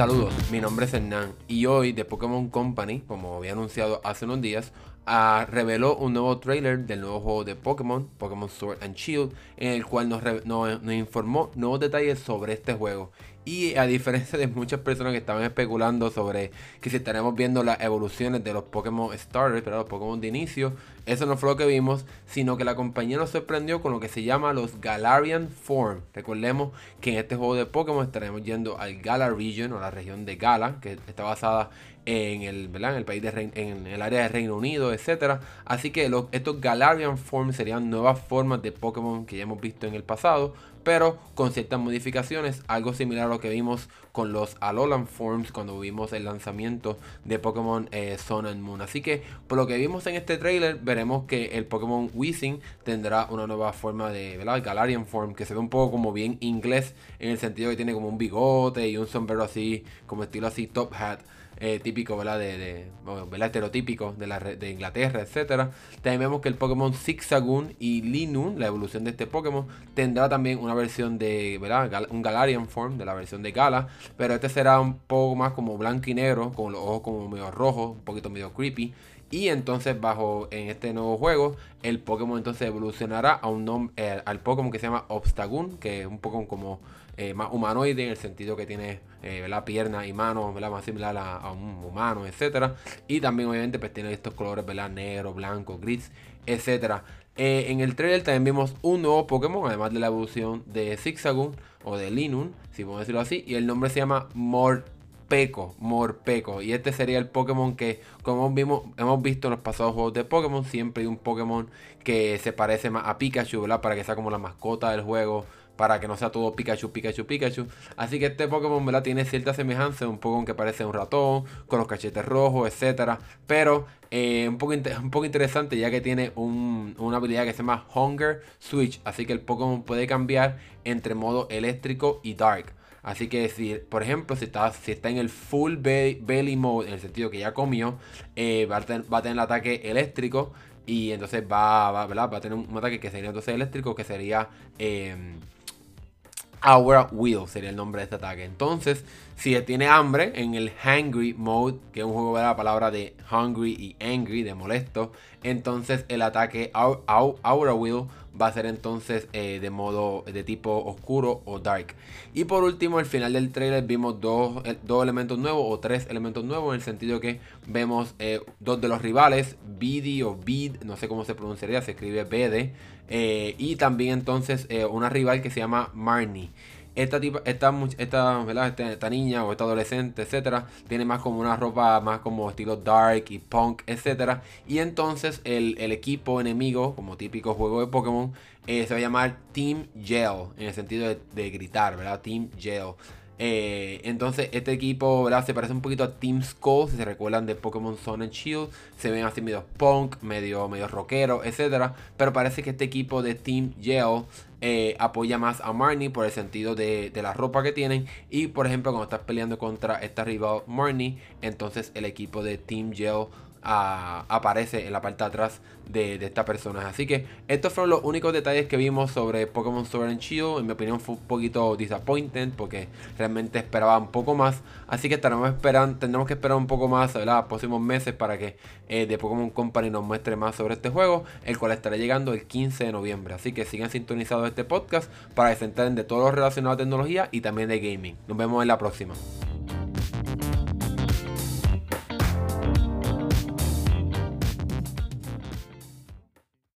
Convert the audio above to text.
Saludos, mi nombre es Hernán y hoy de Pokémon Company, como había anunciado hace unos días, uh, reveló un nuevo trailer del nuevo juego de Pokémon, Pokémon Sword and Shield, en el cual nos informó nuevos detalles sobre este juego. Y a diferencia de muchas personas que estaban especulando sobre que si estaremos viendo las evoluciones de los Pokémon Starters, pero los Pokémon de inicio, eso no fue lo que vimos, sino que la compañía nos sorprendió con lo que se llama los Galarian Form. Recordemos que en este juego de Pokémon estaremos yendo al Galar Region o la región de Gala, que está basada en el, ¿verdad? en el país de en el área de Reino Unido, etcétera. Así que estos Galarian Forms serían nuevas formas de Pokémon que ya hemos visto en el pasado, pero con ciertas modificaciones, algo similar a lo que vimos con los Alolan Forms cuando vimos el lanzamiento de Pokémon eh, Sun and Moon. Así que por lo que vimos en este trailer, veremos que el Pokémon Weezing tendrá una nueva forma de. Galarian Form, que se ve un poco como bien inglés, en el sentido que tiene como un bigote y un sombrero así, como estilo así top hat. Eh, típico, ¿verdad? De, de. Estereotípico de, la, de Inglaterra, etcétera. También vemos que el Pokémon Zigzagoon y Linun, la evolución de este Pokémon, tendrá también una versión de, ¿verdad? Un Galarian Form, de la versión de Gala, pero este será un poco más como blanco y negro, con los ojos como medio rojos, un poquito medio creepy. Y entonces bajo en este nuevo juego, el Pokémon entonces evolucionará a un eh, al Pokémon que se llama Obstagoon, que es un Pokémon como eh, más humanoide en el sentido que tiene eh, piernas y manos más similar a, un humano, etcétera. Y también obviamente pues tiene estos colores ¿verdad? negro, blanco, gris, etcétera. Eh, en el trailer también vimos un nuevo Pokémon, además de la evolución de Zigzagoon o de Linun, si podemos decirlo así, y el nombre se llama Morpeco, Morpeco. Y este sería el Pokémon que, como hemos visto en los pasados juegos de Pokémon, siempre hay un Pokémon que se parece más a Pikachu, ¿verdad? Para que sea como la mascota del juego para que no sea todo Pikachu, Pikachu, Pikachu. Así que este Pokémon ¿verdad? tiene cierta semejanza, un Pokémon que parece un ratón, con los cachetes rojos, etc. Pero eh, un, poco un poco interesante ya que tiene una habilidad que se llama Hunger Switch. Así que el Pokémon puede cambiar entre modo eléctrico y dark. Así que si, por ejemplo, si está, si está en el full belly mode, en el sentido que ya comió, eh, va, a tener, va, a tener, el ataque eléctrico. Y entonces va, va, va a tener un ataque que sería entonces eléctrico, que sería... Eh, Our Will sería el nombre de este ataque. Entonces, si tiene hambre en el Hungry Mode, que es un juego de la palabra de hungry y angry, de molesto, entonces el ataque Our, Will va a ser entonces eh, de modo de tipo oscuro o dark. Y por último, al final del trailer vimos dos, eh, dos elementos nuevos o tres elementos nuevos en el sentido que vemos eh, dos de los rivales, BD o Bid, no sé cómo se pronunciaría, se escribe BD, y también entonces una rival que se llama Marnie esta, esta, esta, este, esta, niña o esta adolescente, etcétera, tiene más como una ropa más como estilo dark y punk, etcétera. Y entonces el, equipo enemigo, como típico juego de Pokémon, eh, se va a llamar Team Gel, en el sentido de, gritar, ¿verdad? Team Gel. Eh, entonces, este equipo se parece un poquito a Team Skull, si se recuerdan de Pokémon Sun and Shield. Se ven así medio punk, medio, medio rockero, etc. Pero parece que este equipo de Team Gel eh, apoya más a Marnie por el sentido de, la ropa que tienen. Y por ejemplo, cuando estás peleando contra esta rival Marnie, entonces el equipo de Team Aparece en la parte de atrás de, esta persona. Así que estos fueron los únicos detalles que vimos sobre Pokémon Sword Shield. En mi opinión fue un poquito disappointed porque realmente esperaba un poco más. Así que estaremos esperando, tendremos que esperar un poco más ¿verdad? próximos meses para que eh, de Pokémon Company nos muestre más sobre este juego, el cual estará llegando el 15 de noviembre. Así que sigan sintonizados este podcast para que se enteren de todo lo relacionado a tecnología y también de gaming. Nos vemos en la próxima.